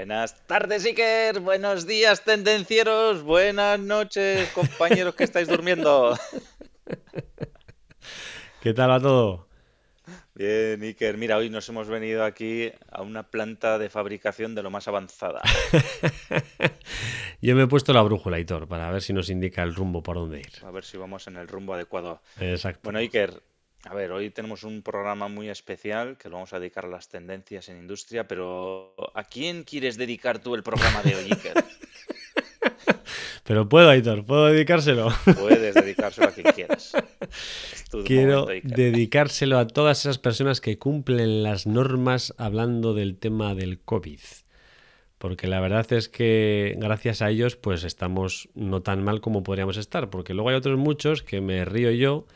Buenas tardes, Iker. Buenos días, tendencieros. Buenas noches, compañeros que estáis durmiendo. ¿Qué tal va todo? Bien, Iker. Mira, hoy nos hemos venido aquí a una planta de fabricación de lo más avanzada. Yo me he puesto la brújula, Aitor, para ver si nos indica el rumbo por dónde ir. A ver si vamos en el rumbo adecuado. Exacto. Bueno, Iker, a ver, hoy tenemos un programa muy especial que lo vamos a dedicar a las tendencias en industria, pero ¿a quién quieres dedicar tú el programa de hoy, Iker? Pero puedo, Aitor, puedo dedicárselo. Puedes dedicárselo a quien quieras. Quiero momento, dedicárselo a todas esas personas que cumplen las normas hablando del tema del COVID. Porque la verdad es que gracias a ellos pues estamos no tan mal como podríamos estar. Porque luego hay otros muchos que me río yo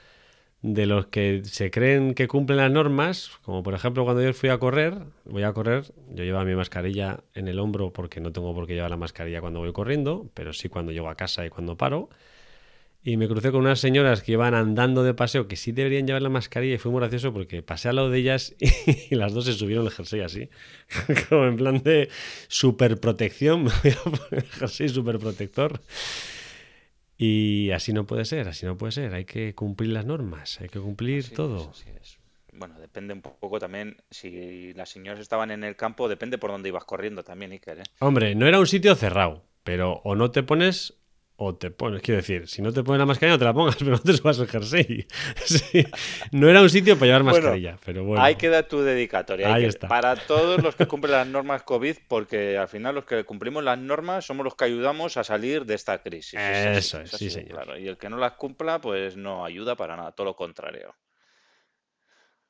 de los que se creen que cumplen las normas, como por ejemplo cuando yo fui a correr, voy a correr, yo llevaba mi mascarilla en el hombro porque no tengo por qué llevar la mascarilla cuando voy corriendo, pero sí cuando llego a casa y cuando paro. Y me crucé con unas señoras que iban andando de paseo que sí deberían llevar la mascarilla y fue muy gracioso porque pasé al lado de ellas y, las dos se subieron el jersey así, como en plan de super protección, me voy a poner el jersey super protector. Y así no puede ser, así no puede ser. Hay que cumplir las normas, hay que cumplir Así es, todo. así es. Bueno, depende un poco también. Si las señoras estaban en el campo, depende por dónde ibas corriendo también, Iker. ¿eh? Hombre, no era un sitio cerrado, pero o no te pones o te pones. Quiero decir, si no te pones la mascarilla, no te la pongas, pero no te subas el jersey. Sí, No era un sitio para llevar Bueno, mascarilla, pero bueno. Ahí queda tu dedicatoria. Ahí está. Para todos los que cumplen las normas COVID, porque al final los que cumplimos las normas somos los que ayudamos a salir de esta crisis. Eso es, sí, así señor. claro. Y el que no las cumpla, pues no ayuda para nada, todo lo contrario.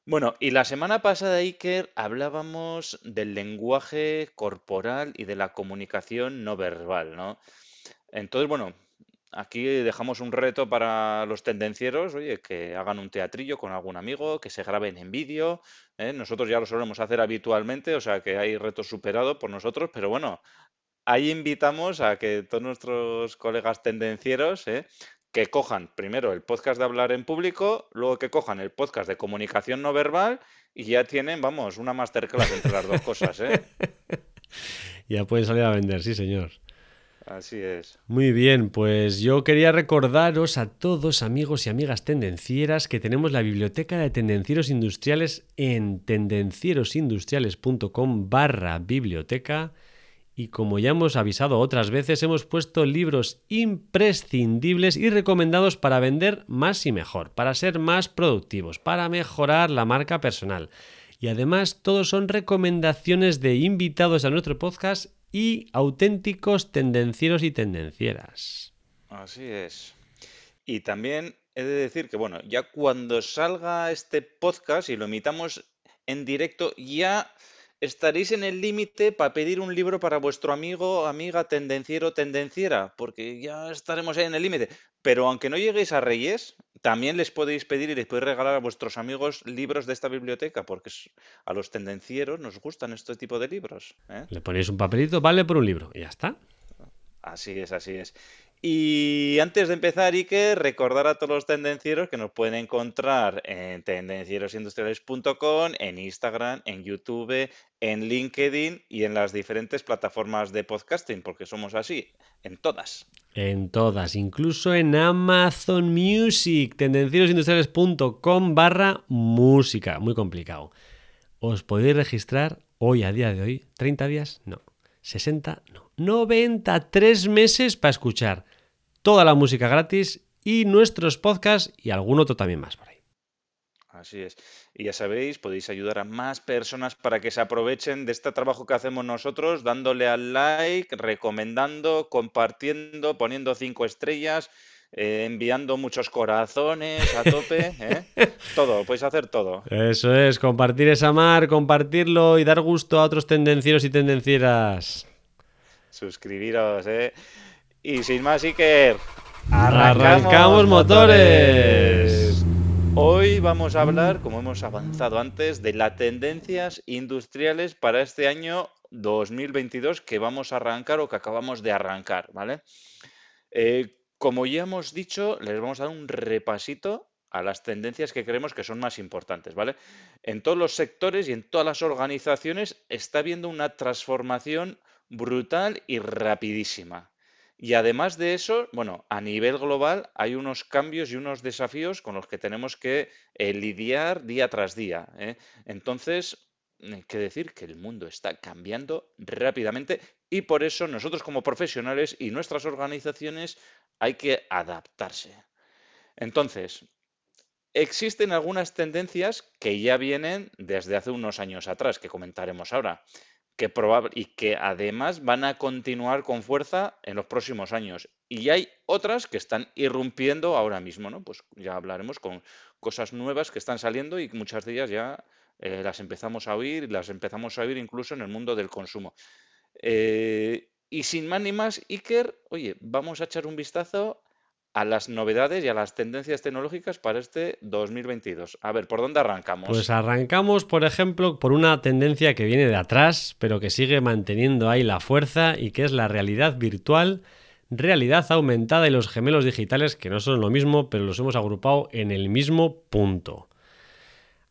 Bueno, y la semana pasada, Iker, hablábamos del lenguaje corporal y de la comunicación no verbal, ¿no? Entonces, bueno, aquí dejamos un reto para los tendencieros, oye, que hagan un teatrillo con algún amigo, que se graben en vídeo, ¿eh? Nosotros ya lo solemos hacer habitualmente, o sea que hay retos superados por nosotros, pero bueno, ahí invitamos a que todos nuestros colegas tendencieros, ¿eh? que cojan primero el podcast de hablar en público, luego que cojan el podcast de comunicación no verbal y ya tienen, vamos, una masterclass entre las dos cosas, ¿eh? Ya pueden salir a vender, sí, señor. Así es. Muy bien, pues yo quería recordaros a todos amigos y amigas tendencieras que tenemos la biblioteca de tendencieros industriales en tendencierosindustriales.com barra biblioteca y como ya hemos avisado otras veces hemos puesto libros imprescindibles y recomendados para vender más y mejor, para ser más productivos, para mejorar la marca personal. Y además todos son recomendaciones de invitados a nuestro podcast y auténticos tendencieros y tendencieras. Así es. Y también he de decir que, bueno, ya cuando salga este podcast y lo emitamos en directo, ya estaréis en el límite para pedir un libro para vuestro amigo, amiga, tendenciero, tendenciera, porque ya estaremos ahí en el límite. Pero aunque no lleguéis a Reyes, también les podéis pedir y les podéis regalar a vuestros amigos libros de esta biblioteca, porque a los tendencieros nos gustan este tipo de libros. ¿eh? Le ponéis un papelito, vale por un libro y ya está. Así es, así es. Y antes de empezar, Iker, recordar a todos los tendencieros que nos pueden encontrar en tendencierosindustriales.com, en Instagram, en YouTube, en LinkedIn y en las diferentes plataformas de podcasting, porque somos así, en todas. En todas, incluso en Amazon Music, tendencierosindustriales.com barra música. Muy complicado. Os podéis registrar hoy, a día de hoy, 30 días, no. 60, no. 93 meses para escuchar toda la música gratis y nuestros podcasts y algún otro también más por ahí. Así es. Y ya sabéis, podéis ayudar a más personas para que se aprovechen de este trabajo que hacemos nosotros, dándole al like, recomendando, compartiendo, poniendo cinco estrellas, eh, enviando muchos corazones a tope. ¿eh? Todo, podéis hacer todo. Eso es, compartir es amar, compartirlo y dar gusto a otros tendencieros y tendencieras. suscribiros, ¿eh? Y sin más, Iker, arrancamos, motores. Hoy vamos a hablar, como hemos avanzado antes, de las tendencias industriales para este año 2022 que vamos a arrancar o que acabamos de arrancar, ¿vale? Eh, como ya hemos dicho, les vamos a dar un repasito a las tendencias que creemos que son más importantes, ¿vale? En todos los sectores y en todas las organizaciones está habiendo una transformación brutal y rapidísima. Y además de eso, bueno, a nivel global hay unos cambios y unos desafíos con los que tenemos que eh, lidiar día tras día. ¿eh? Entonces, hay que decir que el mundo está cambiando rápidamente y por eso nosotros como profesionales y nuestras organizaciones hay que adaptarse. Entonces, existen algunas tendencias que ya vienen desde hace unos años atrás, que comentaremos ahora, que y que además van a continuar con fuerza en los próximos años. Y hay otras que están irrumpiendo ahora mismo, ¿no? Pues ya hablaremos con cosas nuevas que están saliendo y muchas de ellas ya eh, las empezamos a oír las empezamos a oír incluso en el mundo del consumo. Eh, y sin más ni más, Iker, oye, vamos a echar un vistazo a las novedades y a las tendencias tecnológicas para este 2022. A ver, ¿por dónde arrancamos? Pues arrancamos, por ejemplo, por una tendencia que viene de atrás, pero que sigue manteniendo ahí la fuerza y que es la realidad virtual, realidad aumentada y los gemelos digitales, que no son lo mismo, pero los hemos agrupado en el mismo punto.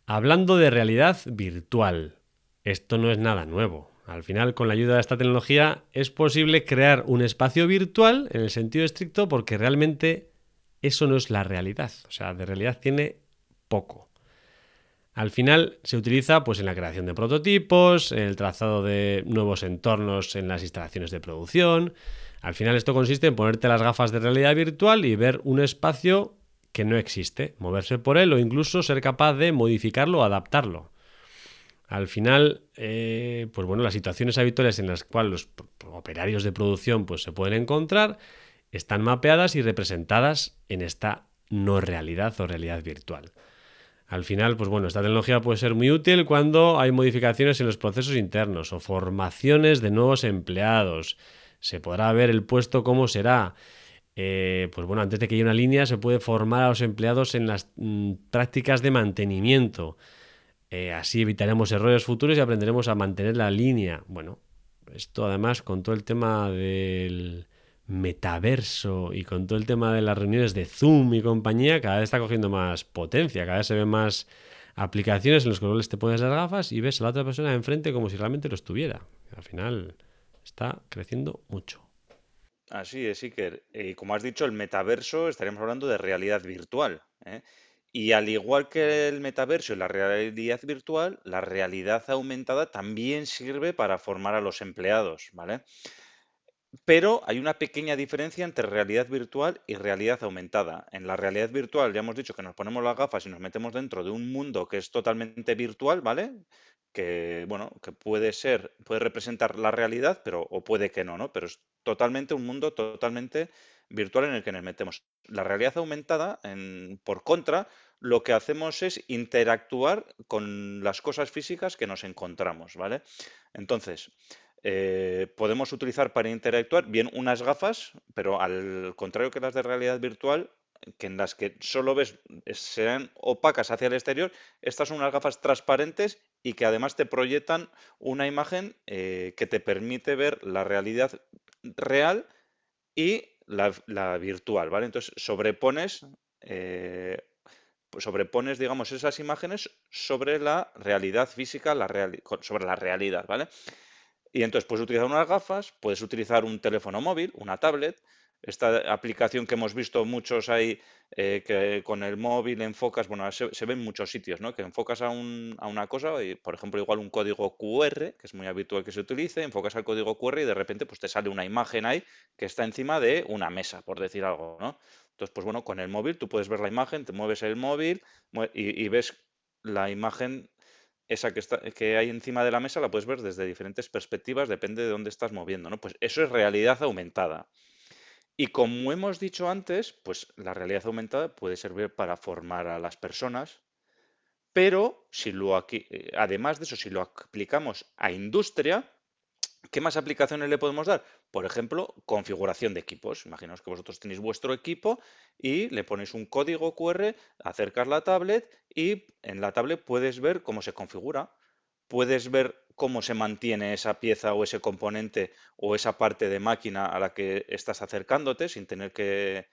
Hablando de realidad virtual, esto no es nada nuevo. Al final, con la ayuda de esta tecnología, es posible crear un espacio virtual en el sentido estricto porque realmente eso no es la realidad. O sea, de realidad tiene poco. Al final se utiliza pues, en la creación de prototipos, en el trazado de nuevos entornos en las instalaciones de producción. Al final esto consiste en ponerte las gafas de realidad virtual y ver un espacio que no existe, moverse por él o incluso ser capaz de modificarlo o adaptarlo. Al final, eh, pues bueno, las situaciones habituales en las cuales los operarios de producción pues, se pueden encontrar están mapeadas y representadas en esta no realidad o realidad virtual. Al final, pues bueno, esta tecnología puede ser muy útil cuando hay modificaciones en los procesos internos o formaciones de nuevos empleados. Se podrá ver el puesto cómo será. Eh, pues bueno, antes de que haya una línea se puede formar a los empleados en las mm, prácticas de mantenimiento. Eh, así evitaremos errores futuros y aprenderemos a mantener la línea. Bueno, esto además con todo el tema del metaverso y con todo el tema de las reuniones de Zoom y compañía, cada vez está cogiendo más potencia, cada vez se ven más aplicaciones en las cuales te pones las gafas y ves a la otra persona enfrente como si realmente lo estuviera. Al final está creciendo mucho. Así es, Iker. Y como has dicho, el metaverso estaríamos hablando de realidad virtual. ¿eh? Y al igual que el metaverso y la realidad virtual, la realidad aumentada también sirve para formar a los empleados, ¿vale? Pero hay una pequeña diferencia entre realidad virtual y realidad aumentada. En la realidad virtual ya hemos dicho que nos ponemos las gafas y nos metemos dentro de un mundo que es totalmente virtual, ¿vale? Que, bueno, que puede ser, puede representar la realidad, pero, o puede que no, ¿no? Pero es totalmente un mundo totalmente virtual en el que nos metemos. La realidad aumentada, por contra, lo que hacemos es interactuar con las cosas físicas que nos encontramos, ¿vale? Entonces, eh, podemos utilizar para interactuar bien unas gafas, pero al contrario que las de realidad virtual, que en las que solo ves, sean opacas hacia el exterior, estas son unas gafas transparentes y que además te proyectan una imagen eh, que te permite ver la realidad real y la, virtual, ¿vale? Entonces sobrepones, eh, pues sobrepones, digamos, esas imágenes sobre la realidad física, la sobre la realidad, ¿vale? Y entonces puedes utilizar unas gafas, puedes utilizar un teléfono móvil, una tablet, esta aplicación que hemos visto muchos ahí, eh, que con el móvil enfocas, bueno, se, ve en muchos sitios, ¿no? Que enfocas a, una cosa, y, por ejemplo, igual un código QR, que es muy habitual que se utilice, enfocas al código QR y de repente pues te sale una imagen ahí que está encima de una mesa, por decir algo, ¿no? Entonces, pues bueno, con el móvil tú puedes ver la imagen, te mueves el móvil y, ves la imagen esa que, está, que hay encima de la mesa, la puedes ver desde diferentes perspectivas, depende de dónde estás moviendo, ¿no? Pues eso es realidad aumentada. Y como hemos dicho antes, pues la realidad aumentada puede servir para formar a las personas, pero si lo aquí, eh, además de eso, si lo aplicamos a industria, ¿qué más aplicaciones le podemos dar? Por ejemplo, configuración de equipos. Imaginaos que vosotros tenéis vuestro equipo y le ponéis un código QR, acercas la tablet y en la tablet puedes ver cómo se configura. Puedes ver cómo se mantiene esa pieza o ese componente o esa parte de máquina a la que estás acercándote sin tener que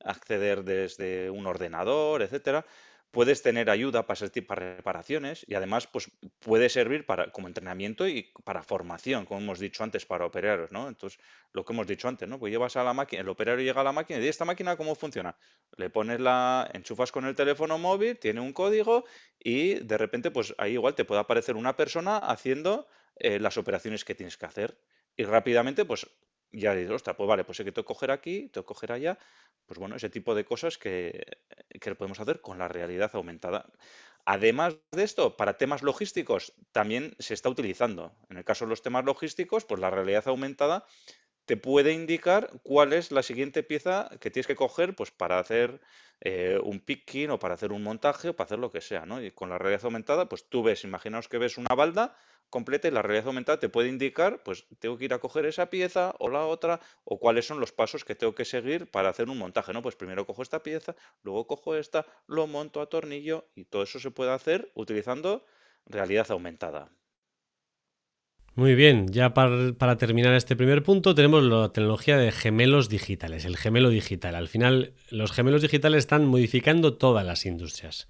acceder desde un ordenador, etcétera puedes tener ayuda para de reparaciones y además pues, puede servir para, como entrenamiento y para formación, como hemos dicho antes, para operarios, ¿no? Entonces, lo que hemos dicho antes, ¿no? Pues llevas a la máquina, el operario llega a la máquina y dice, ¿esta máquina cómo funciona? Le pones la, enchufas con el teléfono móvil, tiene un código y de repente, pues ahí igual te puede aparecer una persona haciendo eh, las operaciones que tienes que hacer. Y rápidamente, pues ya dices, ostras, pues vale, pues hay que que coger aquí, que coger allá. Pues bueno, ese tipo de cosas que, que podemos hacer con la realidad aumentada. Además de esto, para temas logísticos también se está utilizando. En el caso de los temas logísticos, pues la realidad aumentada te puede indicar cuál es la siguiente pieza que tienes que coger pues, para hacer eh, un picking o para hacer un montaje o para hacer lo que sea. ¿no? Y con la realidad aumentada, pues tú ves, imaginaos que ves una balda completa y la realidad aumentada te puede indicar, pues tengo que ir a coger esa pieza o la otra o cuáles son los pasos que tengo que seguir para hacer un montaje. ¿no? Pues primero cojo esta pieza, luego cojo esta, lo monto a tornillo y todo eso se puede hacer utilizando realidad aumentada. Muy bien, ya para, terminar este primer punto tenemos la tecnología de gemelos digitales, el gemelo digital. Al final, los gemelos digitales están modificando todas las industrias.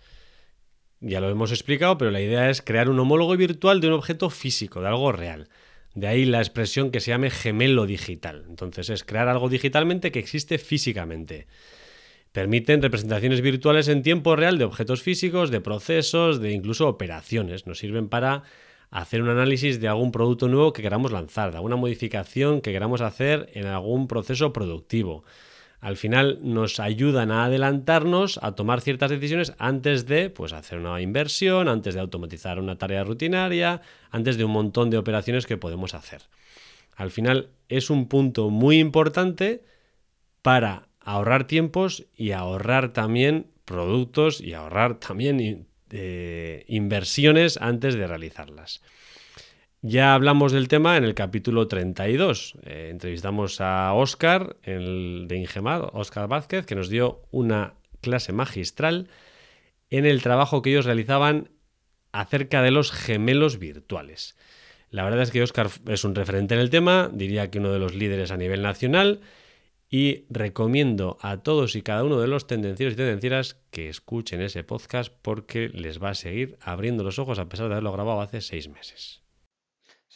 Ya lo hemos explicado, pero la idea es crear un homólogo virtual de un objeto físico, de algo real. De ahí la expresión que se llame gemelo digital. Entonces es crear algo digitalmente que existe físicamente. Permiten representaciones virtuales en tiempo real de objetos físicos, de procesos, de incluso operaciones. Nos sirven para hacer un análisis de algún producto nuevo que queramos lanzar, de alguna modificación que queramos hacer en algún proceso productivo. Al final nos ayudan a adelantarnos a tomar ciertas decisiones antes de pues, hacer una inversión, antes de automatizar una tarea rutinaria, antes de un montón de operaciones que podemos hacer. Al final es un punto muy importante para ahorrar tiempos y ahorrar también productos y ahorrar también inversiones antes de realizarlas. Ya hablamos del tema en el capítulo 32. Eh, entrevistamos a Oscar el de Ingemad, Oscar Vázquez, que nos dio una clase magistral en el trabajo que ellos realizaban acerca de los gemelos virtuales. La verdad es que Oscar es un referente en el tema, diría que uno de los líderes a nivel nacional y recomiendo a todos y cada uno de los tendencieros y tendencieras que escuchen ese podcast porque les va a seguir abriendo los ojos a pesar de haberlo grabado hace seis meses.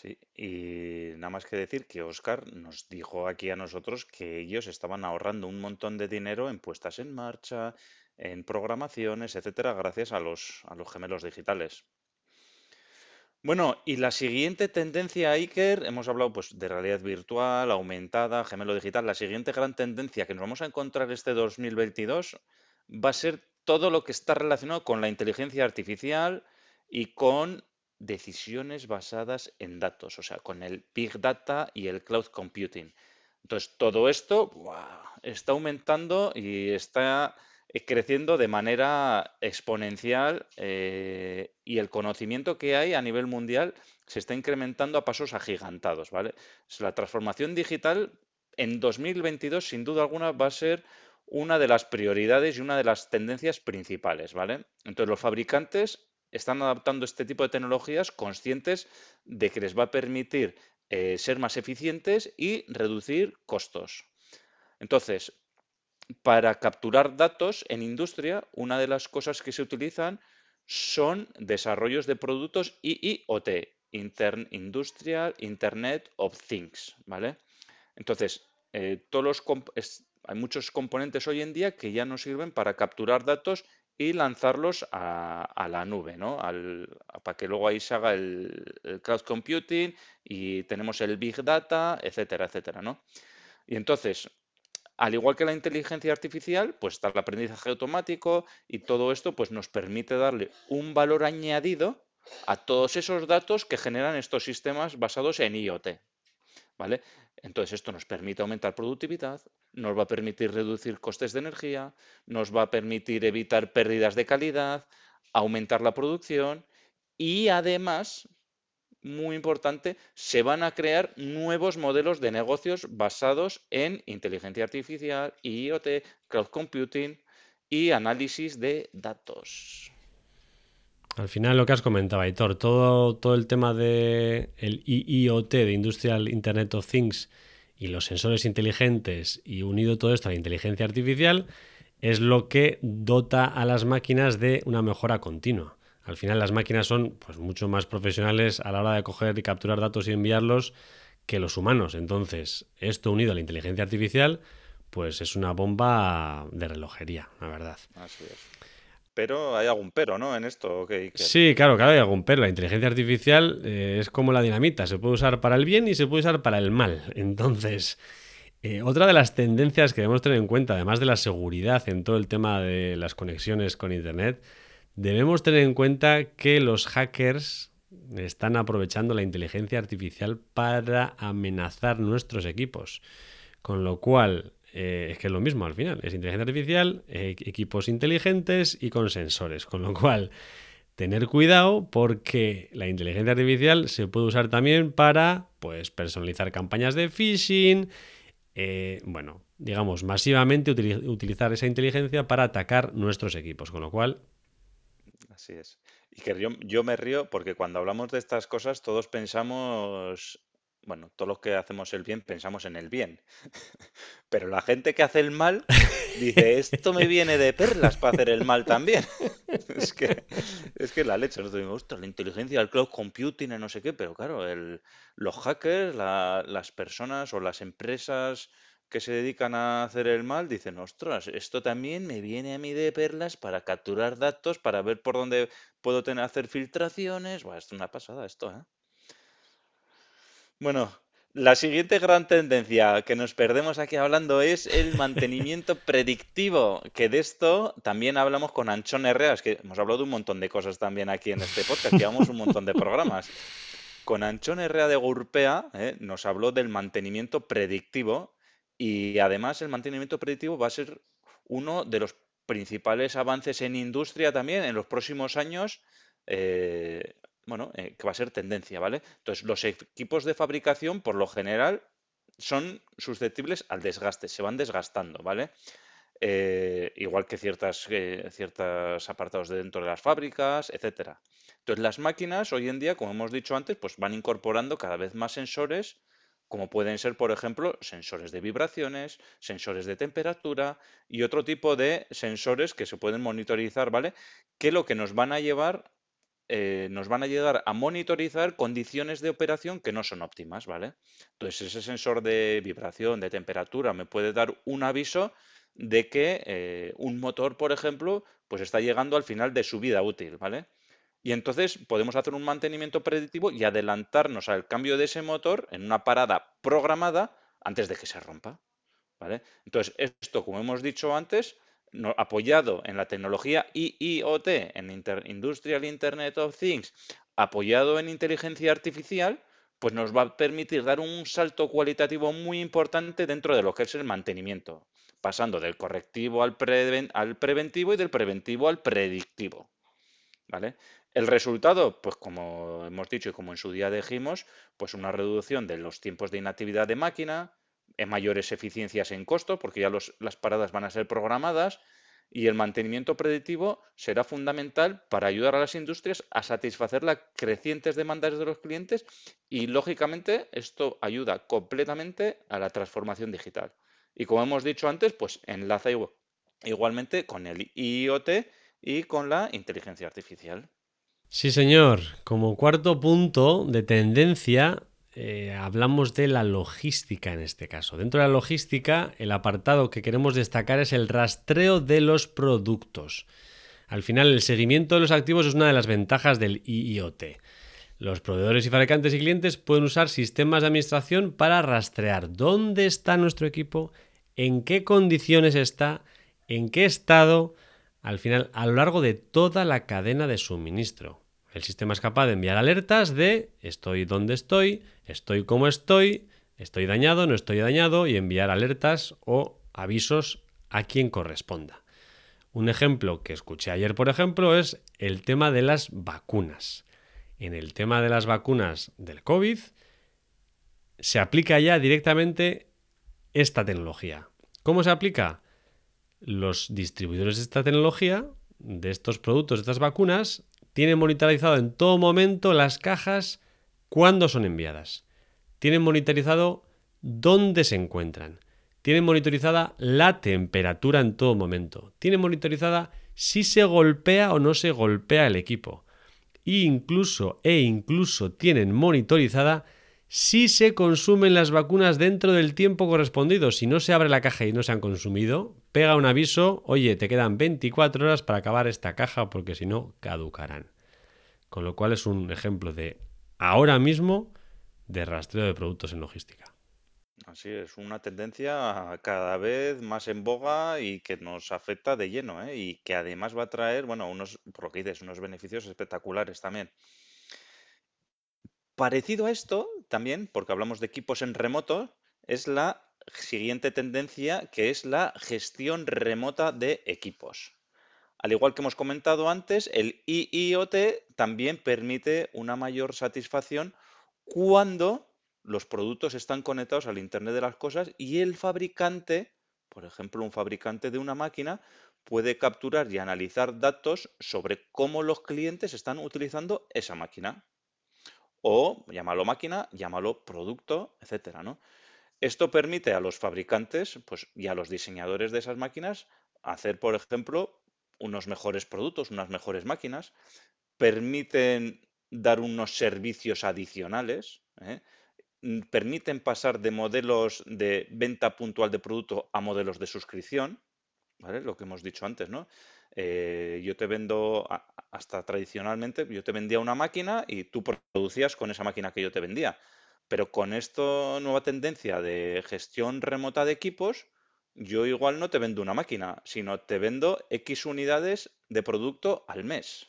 Sí, y nada más que decir que Oscar nos dijo aquí a nosotros que ellos estaban ahorrando un montón de dinero en puestas en marcha, en programaciones, etcétera, gracias a los, a los gemelos digitales. Bueno, y la siguiente tendencia, Iker, hemos hablado pues, de realidad virtual, aumentada, gemelo digital. La siguiente gran tendencia que nos vamos a encontrar este 2022 va a ser todo lo que está relacionado con la inteligencia artificial y con decisiones basadas en datos, o sea, con el Big Data y el Cloud Computing. Entonces, todo esto está aumentando y está eh, creciendo de manera exponencial eh, y el conocimiento que hay a nivel mundial se está incrementando a pasos agigantados, ¿vale? La transformación digital en 2022 sin duda alguna va a ser una de las prioridades y una de las tendencias principales, ¿vale? Entonces los fabricantes están adaptando este tipo de tecnologías conscientes de que les va a permitir eh, ser más eficientes y reducir costos. Entonces, para capturar datos en industria, una de las cosas que se utilizan son desarrollos de productos IIoT, Industrial Internet of Things, ¿vale? Entonces, eh, hay muchos componentes hoy en día que ya nos sirven para capturar datos y lanzarlos a, la nube, ¿no? para que luego ahí se haga el, el, cloud computing y tenemos el big data, etcétera, etcétera, ¿no? Y entonces, al igual que la inteligencia artificial, pues está el aprendizaje automático y todo esto pues nos permite darle un valor añadido a todos esos datos que generan estos sistemas basados en IoT. ¿Vale? Entonces esto nos permite aumentar productividad, nos va a permitir reducir costes de energía, nos va a permitir evitar pérdidas de calidad, aumentar la producción y además muy importante, se van a crear nuevos modelos de negocios basados en inteligencia artificial, IoT, cloud computing y análisis de datos. Al final lo que has comentado, Aitor, todo, todo el tema de el IoT, de Industrial Internet of Things, y los sensores inteligentes y unido todo esto a la inteligencia artificial, es lo que dota a las máquinas de una mejora continua. Al final las máquinas son pues, mucho más profesionales a la hora de coger y capturar datos y enviarlos que los humanos. Entonces, esto unido a la inteligencia artificial, pues es una bomba de relojería, la verdad. Así es. Pero hay algún pero, ¿no? En esto. Sí, claro, claro, hay algún pero. La inteligencia artificial eh, es como la dinamita. Se puede usar para el bien y se puede usar para el mal. Entonces, eh, otra de las tendencias que debemos tener en cuenta, además de la seguridad en todo el tema de las conexiones con Internet, Debemos tener en cuenta que los hackers están aprovechando la inteligencia artificial para amenazar nuestros equipos. Con lo cual, eh, es que es lo mismo al final. Es inteligencia artificial, eh, equipos inteligentes y con sensores. Con lo cual, tener cuidado porque la inteligencia artificial se puede usar también para pues, personalizar campañas de phishing. Eh, bueno, digamos, masivamente utilizar esa inteligencia para atacar nuestros equipos. Con lo cual, Así es. Y que yo, me río porque cuando hablamos de estas cosas todos pensamos, bueno, todos los que hacemos el bien pensamos en el bien. Pero la gente que hace el mal dice, esto me viene de perlas para hacer el mal también. Es que, es que la leche, nosotros ostras, la inteligencia, el cloud computing, no sé qué, pero claro, el, los hackers, las personas o las empresas que se dedican a hacer el mal dicen, ostras, esto también me viene a mí de perlas para capturar datos, para ver por dónde puedo tener, hacer filtraciones. Bueno, es una pasada esto, ¿eh? Bueno, la siguiente gran tendencia que nos perdemos aquí hablando es el mantenimiento predictivo, que de esto también hablamos con Anchón Herrera, es que hemos hablado de un montón de cosas también aquí en este podcast, llevamos un montón de programas. Con Anchón Herrera de Gurpea ¿eh? nos habló del mantenimiento predictivo y además el mantenimiento predictivo va a ser uno de los principales avances en industria también en los próximos años, eh, bueno, eh, que va a ser tendencia, ¿vale? Entonces, los equipos de fabricación, por lo general, son susceptibles al desgaste, se van desgastando, ¿vale? Eh, igual que ciertas, ciertos apartados de dentro de las fábricas, etcétera. Entonces, las máquinas hoy en día, como hemos dicho antes, pues van incorporando cada vez más sensores como pueden ser, por ejemplo, sensores de vibraciones, sensores de temperatura y otro tipo de sensores que se pueden monitorizar, ¿vale? Que lo que nos van a llevar, eh, nos van a llegar a monitorizar condiciones de operación que no son óptimas, ¿vale? Entonces, ese sensor de vibración, de temperatura, me puede dar un aviso de que eh, un motor, por ejemplo, pues está llegando al final de su vida útil, ¿vale? Y entonces podemos hacer un mantenimiento predictivo y adelantarnos al cambio de ese motor en una parada programada antes de que se rompa. ¿vale? Entonces, esto, como hemos dicho antes, apoyado en la tecnología IIoT, en Industrial Internet of Things, apoyado en inteligencia artificial, pues nos va a permitir dar un salto cualitativo muy importante dentro de lo que es el mantenimiento, pasando del correctivo al, al preventivo y del preventivo al predictivo. ¿Vale? El resultado, pues como hemos dicho y como en su día dijimos, pues una reducción de los tiempos de inactividad de máquina, mayores eficiencias en costo, porque ya las paradas van a ser programadas, y el mantenimiento predictivo será fundamental para ayudar a las industrias a satisfacer las crecientes demandas de los clientes y, lógicamente, esto ayuda completamente a la transformación digital. Y como hemos dicho antes, pues enlaza igualmente con el IoT y con la inteligencia artificial. Sí, señor. Como cuarto punto de tendencia, eh, hablamos de la logística en este caso. Dentro de la logística, el apartado que queremos destacar es el rastreo de los productos. Al final, el seguimiento de los activos es una de las ventajas del IIoT. Los proveedores y fabricantes y clientes pueden usar sistemas de administración para rastrear dónde está nuestro equipo, en qué condiciones está, en qué estado, al final, a lo largo de toda la cadena de suministro. El sistema es capaz de enviar alertas de estoy donde estoy, estoy como estoy, estoy dañado, no estoy dañado y enviar alertas o avisos a quien corresponda. Un ejemplo que escuché ayer, por ejemplo, es el tema de las vacunas. en el tema de las vacunas del COVID, se aplica ya directamente esta tecnología. ¿Cómo se aplica? Los distribuidores de esta tecnología, de estos productos, de estas vacunas, tienen monitorizado en todo momento las cajas cuando son enviadas. Tienen monitorizado dónde se encuentran. Tienen monitorizada la temperatura en todo momento. Tienen monitorizada si se golpea o no se golpea el equipo. E incluso, e incluso tienen monitorizada si se consumen las vacunas dentro del tiempo correspondido. Si no se abre la caja y no se han consumido, pega un aviso, oye, te quedan 24 horas para acabar esta caja porque si no, caducarán. Con lo cual es un ejemplo de ahora mismo de rastreo de productos en logística. Así es, una tendencia cada vez más en boga y que nos afecta de lleno, ¿eh? Y que además va a traer, bueno, unos, por lo que dices, unos beneficios espectaculares también. Parecido a esto, también, porque hablamos de equipos en remoto, es la siguiente tendencia que es la gestión remota de equipos. Al igual que hemos comentado antes, el IIoT también permite una mayor satisfacción cuando los productos están conectados al Internet de las Cosas y el fabricante, por ejemplo, un fabricante de una máquina, puede capturar y analizar datos sobre cómo los clientes están utilizando esa máquina. O llámalo máquina, llámalo producto, etcétera, ¿no? Esto permite a los fabricantes pues, y a los diseñadores de esas máquinas hacer, por ejemplo, unos mejores productos, unas mejores máquinas, permiten dar unos servicios adicionales, ¿eh? Mm, permiten pasar de modelos de venta puntual de producto a modelos de suscripción, ¿vale? Lo que hemos dicho antes, ¿no? Eh, yo te vendo, hasta tradicionalmente, yo te vendía una máquina y tú producías con esa máquina que yo te vendía. Pero con esta nueva tendencia de gestión remota de equipos, yo igual no te vendo una máquina, sino te vendo X unidades de producto al mes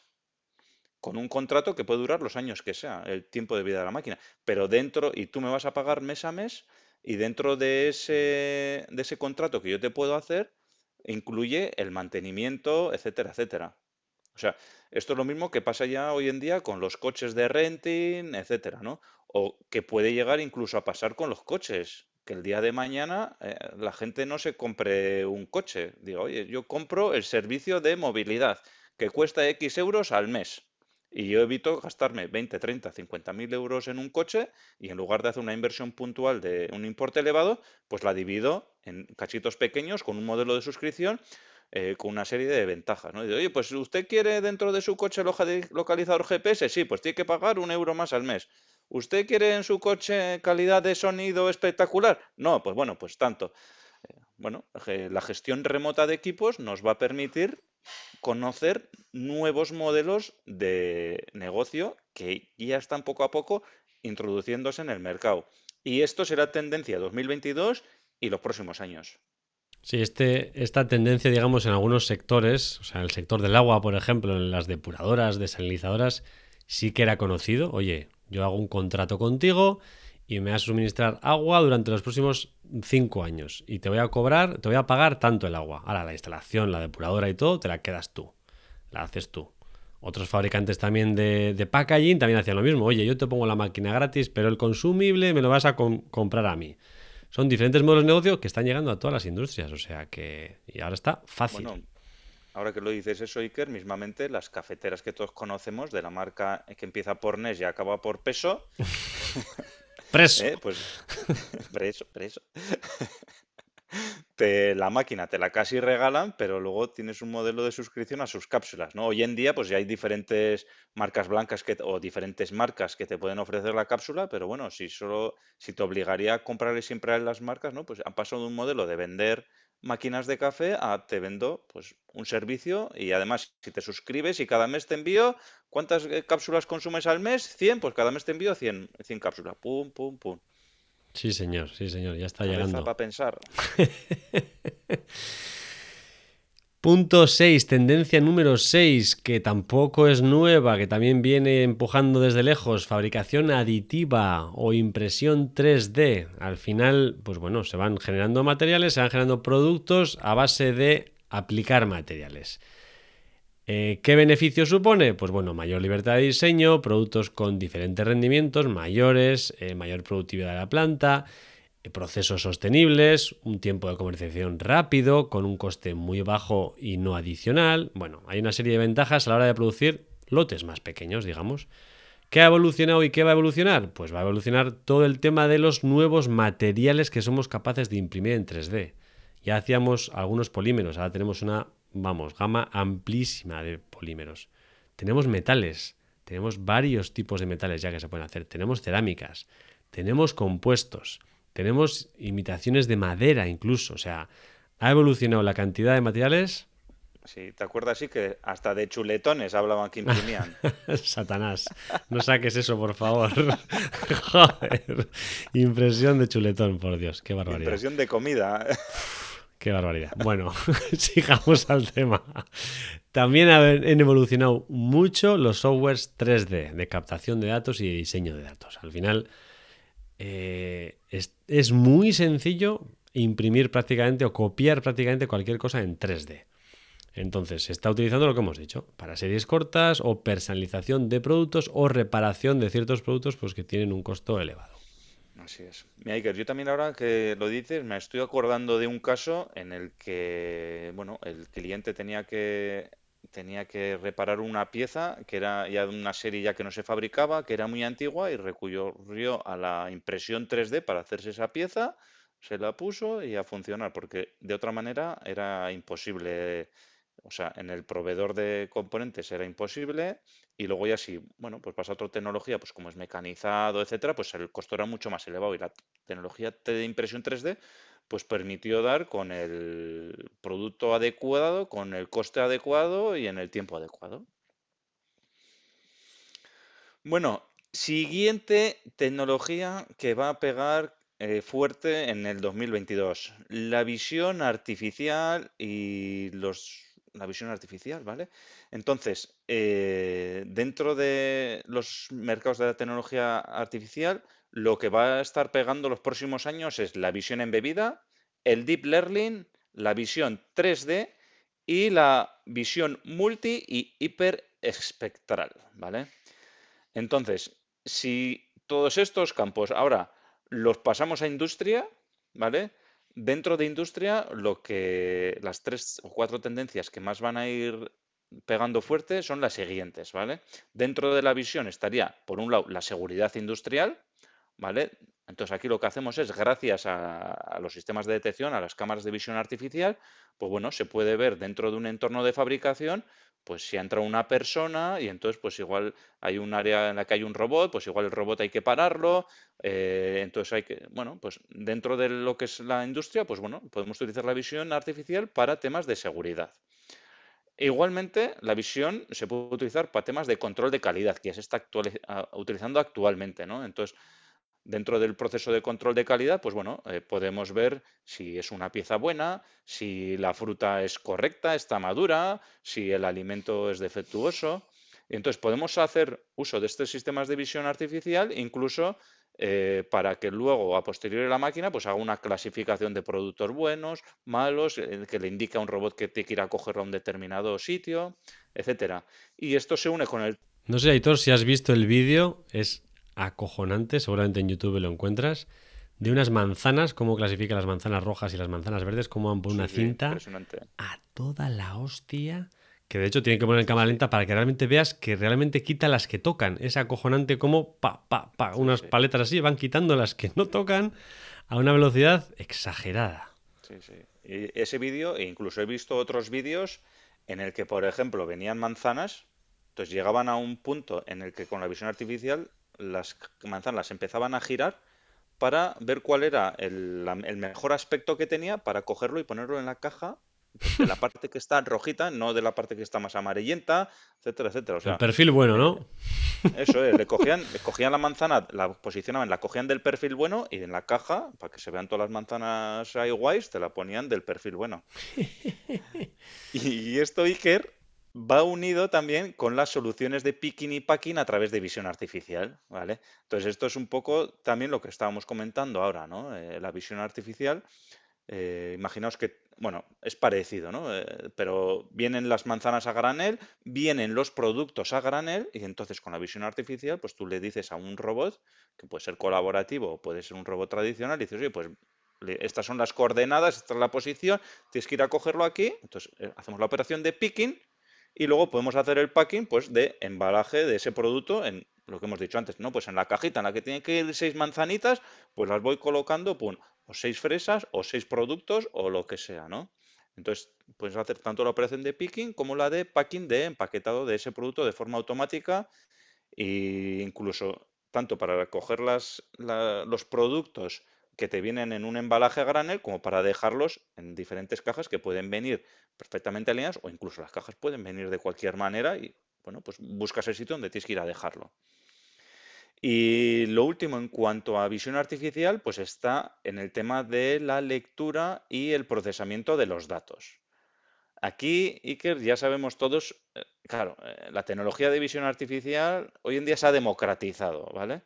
con un contrato que puede durar los años que sea, el tiempo de vida de la máquina. Pero dentro, y tú me vas a pagar mes a mes, y dentro de ese, de ese contrato que yo te puedo hacer, incluye el mantenimiento, etcétera, etcétera. O sea, esto es lo mismo que pasa ya hoy en día con los coches de renting, etcétera, ¿no? O que puede llegar incluso a pasar con los coches, que el día de mañana eh, la gente no se compre un coche. Digo, oye, yo compro el servicio de movilidad que cuesta X euros al mes. Y yo evito gastarme 20, 30, 50 mil euros en un coche y en lugar de hacer una inversión puntual de un importe elevado, pues la divido en cachitos pequeños con un modelo de suscripción eh, con una serie de ventajas. ¿no? Y oye, pues usted quiere dentro de su coche localizador GPS, sí, pues tiene que pagar un euro más al mes. ¿Usted quiere en su coche calidad de sonido espectacular? No, pues bueno, pues tanto. Eh, bueno, la gestión remota de equipos nos va a permitir conocer nuevos modelos de negocio que ya están poco a poco introduciéndose en el mercado. Y esto será tendencia 2022 y los próximos años. Sí, este, esta tendencia, digamos, en algunos sectores, o sea, en el sector del agua, por ejemplo, en las depuradoras, desalinizadoras, sí que era conocido. Oye, yo hago un contrato contigo y me vas a suministrar agua durante los próximos cinco años y te voy a cobrar, te voy a pagar tanto el agua. Ahora la instalación, la depuradora y todo, te la quedas tú, la haces tú. Otros fabricantes también de, packaging también hacían lo mismo. Oye, yo te pongo la máquina gratis, pero el consumible me lo vas a comprar a mí. Son diferentes modelos de negocio que están llegando a todas las industrias, o sea que y ahora está fácil. Bueno, ahora que lo dices eso, Iker, mismamente las cafeteras que todos conocemos de la marca que empieza por NES y acaba por peso, Preso. Eh, pues, preso, preso. Te, la máquina te la casi regalan, pero luego tienes un modelo de suscripción a sus cápsulas, ¿no? Hoy en día, pues ya hay diferentes marcas blancas que, o diferentes marcas que te pueden ofrecer la cápsula, pero bueno, si solo, si te obligaría a comprarle siempre a las marcas, ¿no? Pues han pasado de un modelo de vender máquinas de café a te vendo pues un servicio y además si te suscribes y cada mes te envío, ¿cuántas eh, cápsulas consumes al mes? 100, pues cada mes te envío 100, 100 cápsulas. Pum, pum, pum. Sí, señor, sí, señor, ya está llegando. para pensar. Punto 6, tendencia número 6, que tampoco es nueva, que también viene empujando desde lejos, fabricación aditiva o impresión 3D. Al final, pues bueno, se van generando materiales, se van generando productos a base de aplicar materiales. Eh, ¿Qué beneficios supone? Pues bueno, mayor libertad de diseño, productos con diferentes rendimientos, mayores, eh, mayor productividad de la planta, procesos sostenibles, un tiempo de comercialización rápido, con un coste muy bajo y no adicional. Bueno, hay una serie de ventajas a la hora de producir lotes más pequeños, digamos. ¿Qué ha evolucionado y qué va a evolucionar? Pues va a evolucionar todo el tema de los nuevos materiales que somos capaces de imprimir en 3D. Ya hacíamos algunos polímeros, ahora tenemos una vamos, gama amplísima de polímeros. Tenemos metales, tenemos varios tipos de metales ya que se pueden hacer. Tenemos cerámicas, tenemos compuestos, tenemos imitaciones de madera incluso. O sea, ha evolucionado la cantidad de materiales. Sí, ¿te acuerdas? Sí, que hasta de chuletones hablaban que imprimían. Satanás, no saques eso, por favor. Joder, impresión de chuletón, por Dios, qué barbaridad. Impresión de comida. Qué barbaridad. Bueno, sigamos al tema. También han evolucionado mucho los softwares 3D de captación de datos y de diseño de datos. Al final eh, es, muy sencillo imprimir prácticamente o copiar prácticamente cualquier cosa en 3D. Entonces, se está utilizando lo que hemos dicho, para series cortas o personalización de productos o reparación de ciertos productos pues, que tienen un costo elevado. Así es. Mira, Iker, yo también ahora que lo dices, me estoy acordando de un caso en el que, bueno, el cliente tenía que tenía que reparar una pieza que era ya de una serie ya que no se fabricaba, que era muy antigua y recurrió a la impresión 3D para hacerse esa pieza, se la puso y a funcionar, porque de otra manera era imposible o sea, en el proveedor de componentes era imposible y luego ya si, bueno, pues pasa a otra tecnología, pues como es mecanizado, etcétera, pues el costo era mucho más elevado y la tecnología de impresión 3D pues permitió dar con el producto adecuado, con el coste adecuado y en el tiempo adecuado. Bueno, siguiente tecnología que va a pegar eh, fuerte en el 2022, la visión artificial y los la visión artificial, ¿vale? Entonces, eh, dentro de los mercados de la tecnología artificial, lo que va a estar pegando los próximos años es la visión embebida, el deep learning, la visión 3D y la visión multi y hiperespectral, ¿vale? Entonces, si todos estos campos ahora los pasamos a industria, ¿vale? Dentro de industria, lo que las tres o cuatro tendencias que más van a ir pegando fuerte son las siguientes, ¿vale? Dentro de la visión estaría, por un lado, la seguridad industrial, ¿vale? Entonces aquí lo que hacemos es, gracias a, los sistemas de detección, a las cámaras de visión artificial, pues bueno, se puede ver dentro de un entorno de fabricación pues si entra una persona y entonces pues igual hay un área en la que hay un robot, pues igual el robot hay que pararlo, eh, entonces hay que, bueno, pues dentro de lo que es la industria, pues bueno, podemos utilizar la visión artificial para temas de seguridad. Igualmente, la visión se puede utilizar para temas de control de calidad, que ya se está utilizando actualmente, ¿no? Entonces, Dentro del proceso de control de calidad, pues bueno, eh, podemos ver si es una pieza buena, si la fruta es correcta, está madura, si el alimento es defectuoso. entonces podemos hacer uso de estos sistemas de visión artificial incluso eh, para que luego a posteriori la máquina pues haga una clasificación de productos buenos, malos, eh, que le indique a un robot que tiene que ir a cogerlo a un determinado sitio, etcétera. Y esto se une con el... No sé, Aitor, si has visto el vídeo, es acojonante, seguramente en YouTube lo encuentras, de unas manzanas, cómo clasifica las manzanas rojas y las manzanas verdes, cómo van por una cinta a toda la hostia. Que de hecho tiene que poner en cámara lenta para que realmente veas que realmente quita las que tocan. Es acojonante como pa, pa, pa, unas paletas así van quitando las que no tocan a una velocidad exagerada. Sí, sí. Y ese vídeo, e incluso he visto otros vídeos en el que, por ejemplo, venían manzanas, entonces llegaban a un punto en el que con la visión artificial las manzanas empezaban a girar para ver cuál era el, mejor aspecto que tenía para cogerlo y ponerlo en la caja de la parte que está rojita, no de la parte que está más amarillenta, etcétera, etcétera. el perfil bueno, ¿no? Eso es, le cogían, le cogían la manzana, la posicionaban, la cogían del perfil bueno y en la caja, para que se vean todas las manzanas ahí guays, te la ponían del perfil bueno. Y esto, Iker, va unido también con las soluciones de picking y packing a través de visión artificial, ¿vale? Entonces esto es un poco también lo que estábamos comentando ahora, ¿no? Eh, la visión artificial eh, imaginaos que, bueno, es parecido, ¿no? Eh, pero vienen las manzanas a granel, vienen los productos a granel y entonces con la visión artificial, pues tú le dices a un robot, que puede ser colaborativo o puede ser un robot tradicional, y dices, oye, pues estas son las coordenadas, esta es la posición, tienes que ir a cogerlo aquí, entonces hacemos la operación de picking y luego podemos hacer el packing pues de embalaje de ese producto en lo que hemos dicho antes, ¿no? Pues en la cajita en la que tienen que ir seis manzanitas, pues las voy colocando, o seis fresas, o seis productos, o lo que sea, ¿no? Entonces, puedes hacer tanto la operación de picking como la de packing de empaquetado de ese producto de forma automática e incluso tanto para recoger las, los productos que te vienen en un embalaje granel como para dejarlos en diferentes cajas que pueden venir perfectamente alineadas o incluso las cajas pueden venir de cualquier manera y bueno, pues buscas el sitio donde tienes que ir a dejarlo. Y lo último en cuanto a visión artificial, pues está en el tema de la lectura y el procesamiento de los datos. Aquí, Iker, ya sabemos todos, eh, claro, eh, la tecnología de visión artificial hoy en día se ha democratizado, ¿vale?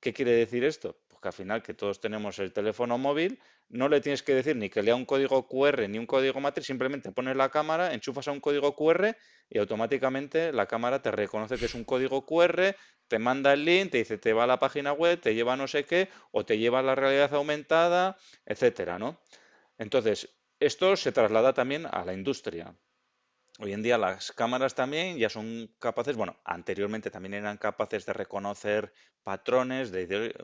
¿Qué quiere decir esto? Al final que todos tenemos el teléfono móvil, no le tienes que decir ni que lea un código QR ni un código matriz, simplemente pones la cámara, enchufas a un código QR y automáticamente la cámara te reconoce que es un código QR, te manda el link, te dice te va a la página web, te lleva a no sé qué, o te lleva a la realidad aumentada, etcétera, ¿no? Entonces, esto se traslada también a la industria. Hoy en día las cámaras también ya son capaces, bueno, anteriormente también eran capaces de reconocer patrones, de,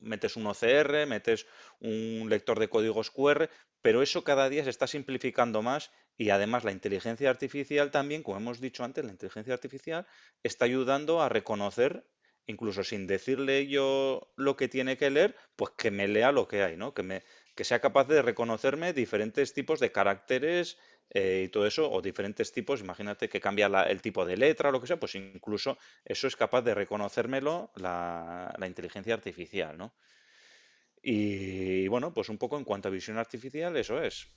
metes un OCR, metes un lector de códigos QR, pero eso cada día se está simplificando más y además la inteligencia artificial también, como hemos dicho antes, la inteligencia artificial está ayudando a reconocer, incluso sin decirle yo lo que tiene que leer, pues que me lea lo que hay, ¿no? Que, me, que sea capaz de reconocerme diferentes tipos de caracteres eh, y todo eso, o diferentes tipos, imagínate que cambia el tipo de letra o lo que sea, pues incluso eso es capaz de reconocérmelo la, la inteligencia artificial, ¿no? Y bueno, pues un poco en cuanto a visión artificial, eso es.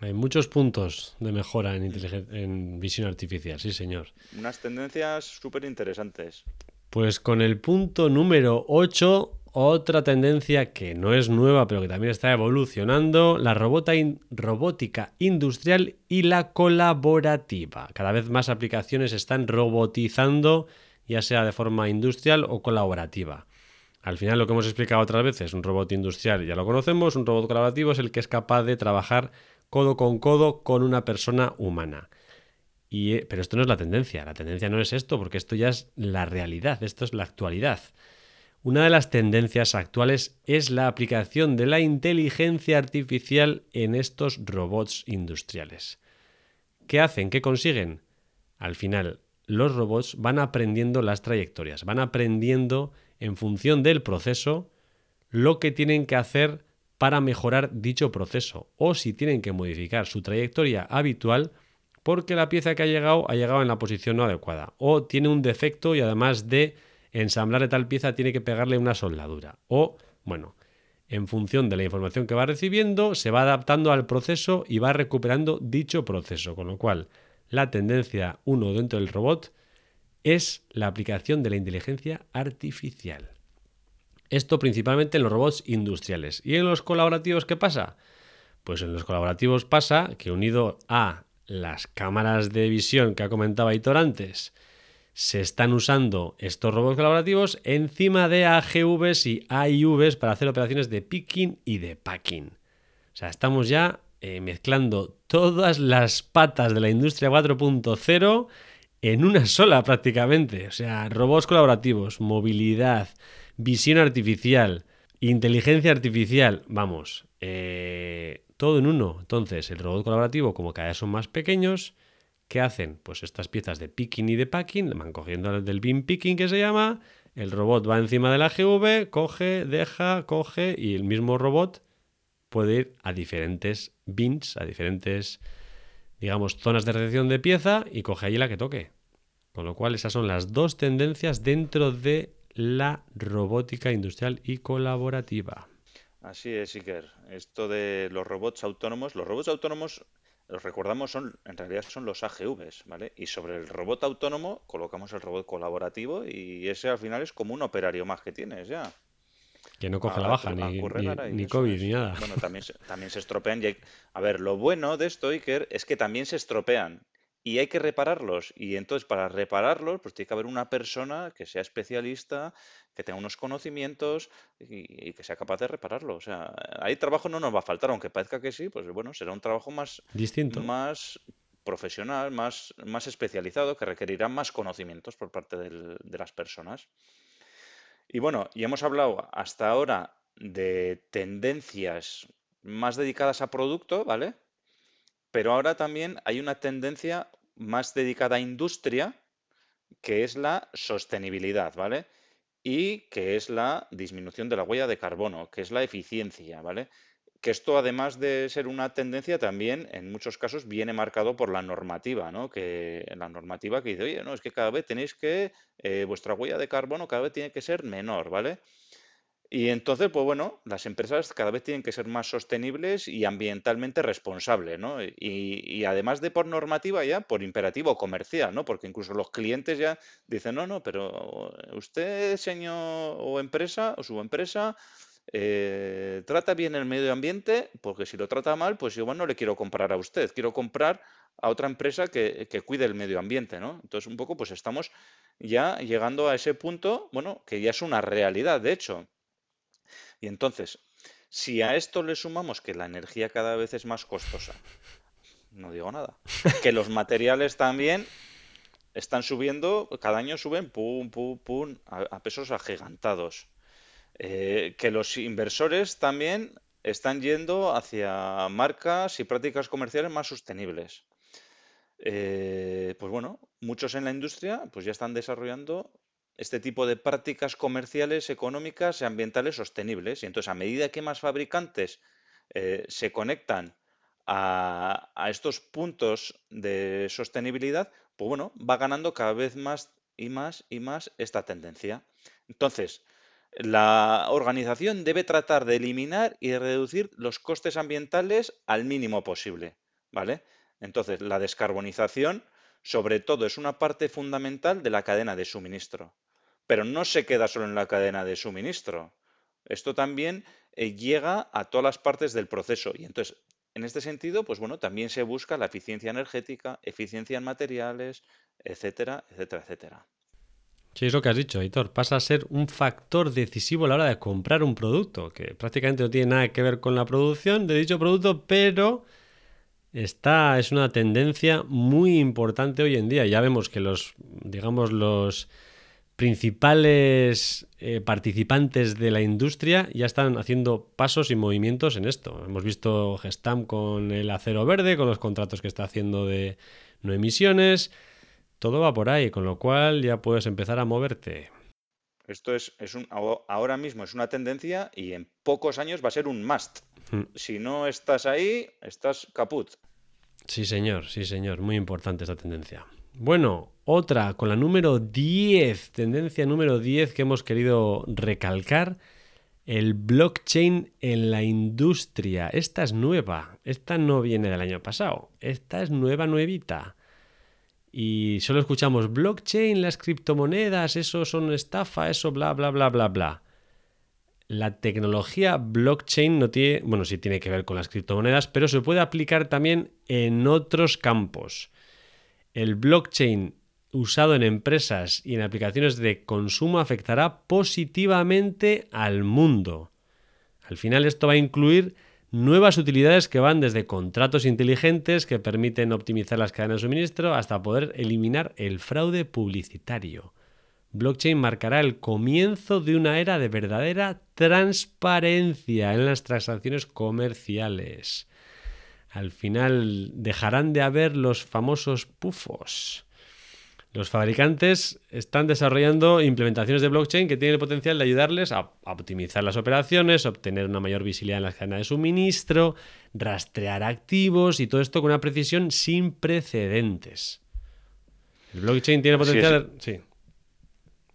Hay muchos puntos de mejora en, en visión artificial, sí, señor. Unas tendencias súper interesantes. Pues con el punto número 8, otra tendencia que no es nueva, pero que también está evolucionando, la robótica industrial y la colaborativa. Cada vez más aplicaciones están robotizando, ya sea de forma industrial o colaborativa. Al final lo que hemos explicado otras veces, un robot industrial ya lo conocemos, un robot colaborativo es el que es capaz de trabajar codo con codo con una persona humana. Eh, pero esto no es la tendencia, la tendencia no es esto, porque esto ya es la realidad, esto es la actualidad. Una de las tendencias actuales es la aplicación de la inteligencia artificial en estos robots industriales. ¿Qué hacen? ¿Qué consiguen? Al final, los robots van aprendiendo las trayectorias, van aprendiendo en función del proceso lo que tienen que hacer para mejorar dicho proceso o si tienen que modificar su trayectoria habitual porque la pieza que ha llegado ha llegado en la posición no adecuada o tiene un defecto y además de ensamblar tal pieza tiene que pegarle una soldadura o bueno, en función de la información que va recibiendo se va adaptando al proceso y va recuperando dicho proceso, con lo cual la tendencia 1 dentro del robot es la aplicación de la inteligencia artificial. Esto principalmente en los robots industriales. ¿Y en los colaborativos qué pasa? Pues en los colaborativos pasa que unido a las cámaras de visión que ha comentado Aitor antes, se están usando estos robots colaborativos encima de AGVs y AIVs para hacer operaciones de picking y de packing. O sea, estamos ya eh, mezclando todas las patas de la industria 4.0 en una sola prácticamente. O sea, robots colaborativos, movilidad, visión artificial, inteligencia artificial, vamos, eh, todo en uno. Entonces, el robot colaborativo, como cada vez son más pequeños, ¿qué hacen? Pues estas piezas de picking y de packing, van cogiendo del beam picking que se llama, el robot va encima de la GV, coge, deja, coge y el mismo robot puede ir a diferentes bins, a diferentes, digamos, zonas de recepción de pieza y coge allí la que toque. Con lo cual esas son las dos tendencias dentro de la robótica industrial y colaborativa. Así es, Iker. Esto de los robots autónomos, los robots autónomos, los recordamos, son en realidad son los AGVs, ¿vale? Y sobre el robot autónomo colocamos el robot colaborativo y ese al final es como un operario más que tienes ya. Que no coge la baja, ni, ni, COVID, ni nada. Bueno, también, también se estropean. A ver, lo bueno de esto, Iker, es que también se estropean y hay que repararlos. Y entonces para repararlos, pues tiene que haber una persona que sea especialista, que tenga unos conocimientos y, que sea capaz de repararlo. O sea, ahí trabajo no nos va a faltar, aunque parezca que sí, pues bueno, será un trabajo más distinto, más profesional, más, más especializado, que requerirá más conocimientos por parte de las personas. Y bueno, y hemos hablado hasta ahora de tendencias más dedicadas a producto, ¿vale? Pero ahora también hay una tendencia más dedicada a industria, que es la sostenibilidad, ¿vale? Y que es la disminución de la huella de carbono, que es la eficiencia, ¿vale? Que esto, además de ser una tendencia, también en muchos casos viene marcado por la normativa, ¿no? Que la normativa que dice, oye, no, es que cada vez tenéis que, eh, vuestra huella de carbono cada vez tiene que ser menor, ¿vale? Y entonces, pues bueno, las empresas cada vez tienen que ser más sostenibles y ambientalmente responsables, ¿no? Y, y, además de por normativa ya, por imperativo comercial, ¿no? Porque incluso los clientes ya dicen, no, no, pero usted, señor o empresa, o su empresa, eh, trata bien el medio ambiente, porque si lo trata mal, pues bueno, no le quiero comprar a usted, quiero comprar a otra empresa que, que cuide el medio ambiente, ¿no? Entonces, un poco, pues estamos ya llegando a ese punto, bueno, que ya es una realidad, de hecho. Y entonces, si a esto le sumamos que la energía cada vez es más costosa, no digo nada, que los materiales también están subiendo, cada año suben, pum, pum, pum, a, pesos agigantados. Eh, que los inversores también están yendo hacia marcas y prácticas comerciales más sostenibles. Eh, pues bueno, muchos en la industria pues ya están desarrollando este tipo de prácticas comerciales, económicas y ambientales sostenibles. Y entonces, a medida que más fabricantes eh, se conectan a, estos puntos de sostenibilidad, pues bueno, va ganando cada vez más y más y más esta tendencia. Entonces, la organización debe tratar de eliminar y reducir los costes ambientales al mínimo posible, ¿vale? Entonces, la descarbonización, sobre todo, es una parte fundamental de la cadena de suministro. Pero no se queda solo en la cadena de suministro. Esto también eh, llega a todas las partes del proceso. Y entonces, en este sentido, pues bueno, también se busca la eficiencia energética, eficiencia en materiales, etcétera, etcétera, etcétera. Sí, es lo que has dicho, Hitor. Pasa a ser un factor decisivo a la hora de comprar un producto, que prácticamente no tiene nada que ver con la producción de dicho producto, pero está, es una tendencia muy importante hoy en día. Ya vemos que los, digamos, los principales eh, participantes de la industria ya están haciendo pasos y movimientos en esto. Hemos visto Gestam con el acero verde, con los contratos que está haciendo de no emisiones. Todo va por ahí, con lo cual ya puedes empezar a moverte. Esto es, es un, ahora mismo es una tendencia y en pocos años va a ser un must. Hmm. Si no estás ahí, estás caput. Sí, señor, sí, señor. Muy importante esta tendencia. Bueno, otra con la número 10, tendencia número 10 que hemos querido recalcar, el blockchain en la industria. Esta es nueva, esta no viene del año pasado, esta es nueva, nuevita. Y solo escuchamos blockchain, las criptomonedas, eso son estafa, eso bla, bla, bla, bla, bla. La tecnología blockchain no tiene, bueno, sí tiene que ver con las criptomonedas, pero se puede aplicar también en otros campos el blockchain usado en empresas y en aplicaciones de consumo afectará positivamente al mundo. Al final esto va a incluir nuevas utilidades que van desde contratos inteligentes que permiten optimizar las cadenas de suministro hasta poder eliminar el fraude publicitario. Blockchain marcará el comienzo de una era de verdadera transparencia en las transacciones comerciales. Al final dejarán de haber los famosos pufos. Los fabricantes están desarrollando implementaciones de blockchain que tienen el potencial de ayudarles a, optimizar las operaciones, obtener una mayor visibilidad en la cadena de suministro, rastrear activos y todo esto con una precisión sin precedentes. El blockchain tiene potencial. Sí.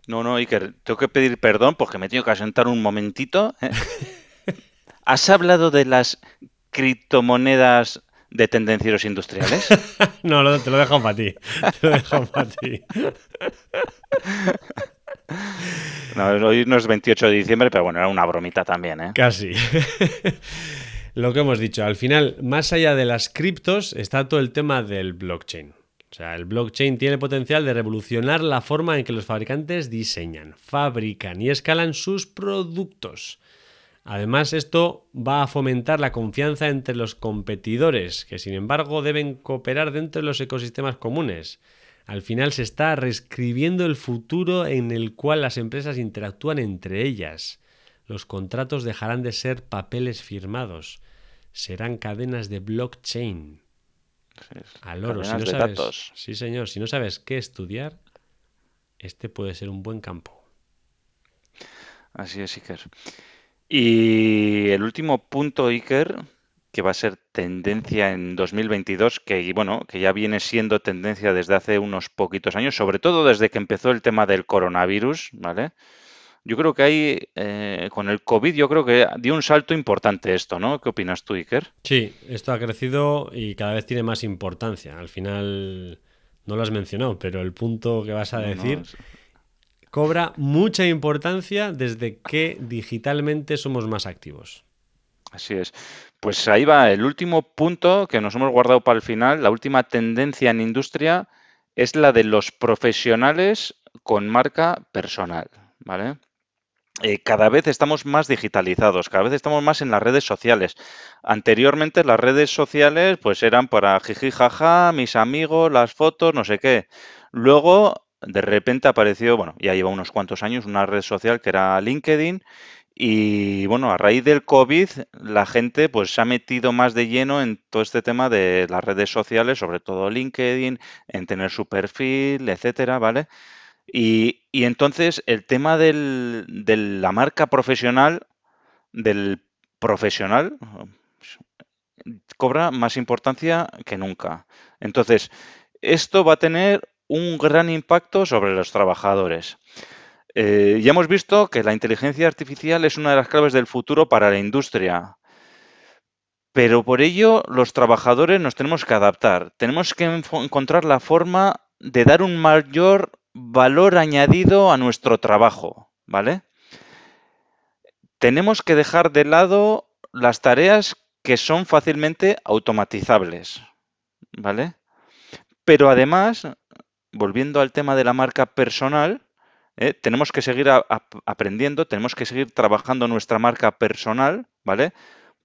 No, no, Iker, tengo que pedir perdón porque me tengo que asentar un momentito. ¿eh? ¿Has hablado de las criptomonedas de tendencieros industriales? no, te lo dejo para ti. Te lo dejo para ti. No, hoy no es 28 de diciembre, pero bueno, era una bromita también, ¿eh? Casi. Lo que hemos dicho, al final, más allá de las criptos, está todo el tema del blockchain. O sea, el blockchain tiene potencial de revolucionar la forma en que los fabricantes diseñan, fabrican y escalan sus productos. Además, esto va a fomentar la confianza entre los competidores, que sin embargo deben cooperar dentro de los ecosistemas comunes. Al final se está reescribiendo el futuro en el cual las empresas interactúan entre ellas. Los contratos dejarán de ser papeles firmados, serán cadenas de blockchain. Al oro, si no sabes, datos. sí señor, si no sabes qué estudiar, este puede ser un buen campo. Así es, Iker. Y el último punto, Iker, que va a ser tendencia en 2022, que bueno, que ya viene siendo tendencia desde hace unos poquitos años, sobre todo desde que empezó el tema del coronavirus, ¿vale? Yo creo que ahí, eh, con el COVID, yo creo que dio un salto importante esto, ¿no? ¿Qué opinas tú, Iker? Sí, esto ha crecido y cada vez tiene más importancia. Al final, no lo has mencionado, pero el punto que vas a decir cobra mucha importancia desde que digitalmente somos más activos. Así es. Pues ahí va el último punto que nos hemos guardado para el final, la última tendencia en industria es la de los profesionales con marca personal, ¿vale? Eh, cada vez estamos más digitalizados, cada vez estamos más en las redes sociales. Anteriormente las redes sociales pues eran para jiji jaja, mis amigos, las fotos, no sé qué. Luego de repente apareció, bueno, ya lleva unos cuantos años una red social que era LinkedIn y bueno, a raíz del COVID, la gente pues se ha metido más de lleno en todo este tema de las redes sociales, sobre todo LinkedIn, en tener su perfil, etcétera, ¿vale? Y, entonces el tema del, de la marca profesional, del profesional, cobra más importancia que nunca. Entonces, esto va a tener un gran impacto sobre los trabajadores. Eh, ya hemos visto que la inteligencia artificial es una de las claves del futuro para la industria. Pero por ello los trabajadores nos tenemos que adaptar. Tenemos que encontrar la forma de dar un mayor valor añadido a nuestro trabajo, ¿vale? Tenemos que dejar de lado las tareas que son fácilmente automatizables, ¿vale? Pero además, volviendo al tema de la marca personal, ¿eh? tenemos que seguir aprendiendo, tenemos que seguir trabajando nuestra marca personal, ¿vale?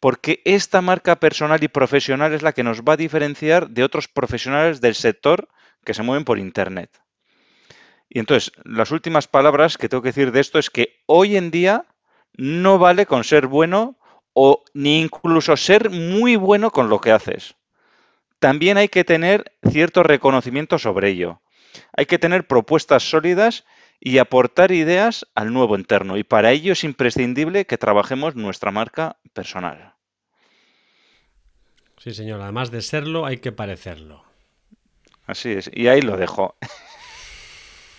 Porque esta marca personal y profesional es la que nos va a diferenciar de otros profesionales del sector que se mueven por Internet. Y entonces, las últimas palabras que tengo que decir de esto es que hoy en día no vale con ser bueno o ni incluso ser muy bueno con lo que haces. También hay que tener cierto reconocimiento sobre ello. Hay que tener propuestas sólidas y aportar ideas al nuevo entorno. Y para ello es imprescindible que trabajemos nuestra marca personal. Sí, señor. Además de serlo, hay que parecerlo. Así es. Y ahí lo dejo.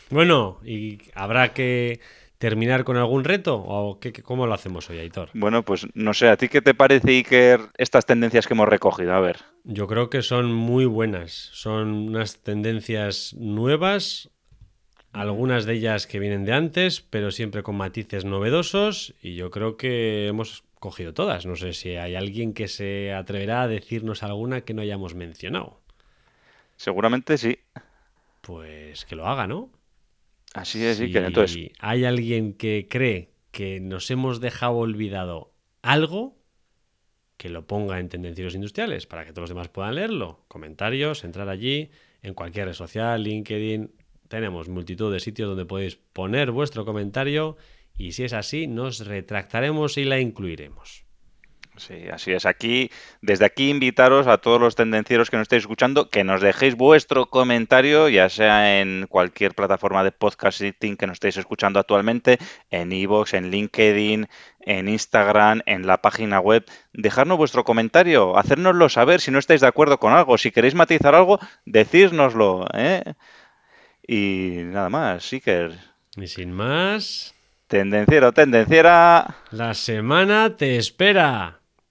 Bueno, ¿y habrá que terminar con algún reto? ¿O qué, cómo lo hacemos hoy, Aitor? Bueno, pues no sé, ¿a ti qué te parece, Iker, estas tendencias que hemos recogido? A ver. Yo creo que son muy buenas. Son unas tendencias nuevas, algunas de ellas que vienen de antes, pero siempre con matices novedosos y yo creo que hemos cogido todas. No sé si hay alguien que se atreverá a decirnos alguna que no hayamos mencionado. Seguramente sí. Pues que lo haga, ¿no? Así es, sí, que entonces... hay alguien que cree que nos hemos dejado olvidado algo, que lo ponga en Tendencieros Industriales para que todos los demás puedan leerlo. Comentarios, entrar allí, en cualquier red social, LinkedIn, tenemos multitud de sitios donde podéis poner vuestro comentario y si es así, nos retractaremos y la incluiremos. Sí, así es. Aquí, desde aquí, invitaros a todos los tendencieros que nos estéis escuchando que nos dejéis vuestro comentario, ya sea en cualquier plataforma de podcasting que nos estéis escuchando actualmente, en iVoox, en LinkedIn, en Instagram, en la página web. Dejadnos vuestro comentario, hacérnoslo saber si no estáis de acuerdo con algo. Si queréis matizar algo, decírnoslo. ¿eh? Y nada más, Seeker. Y sin más. Tendenciero, tendenciera. La semana te espera.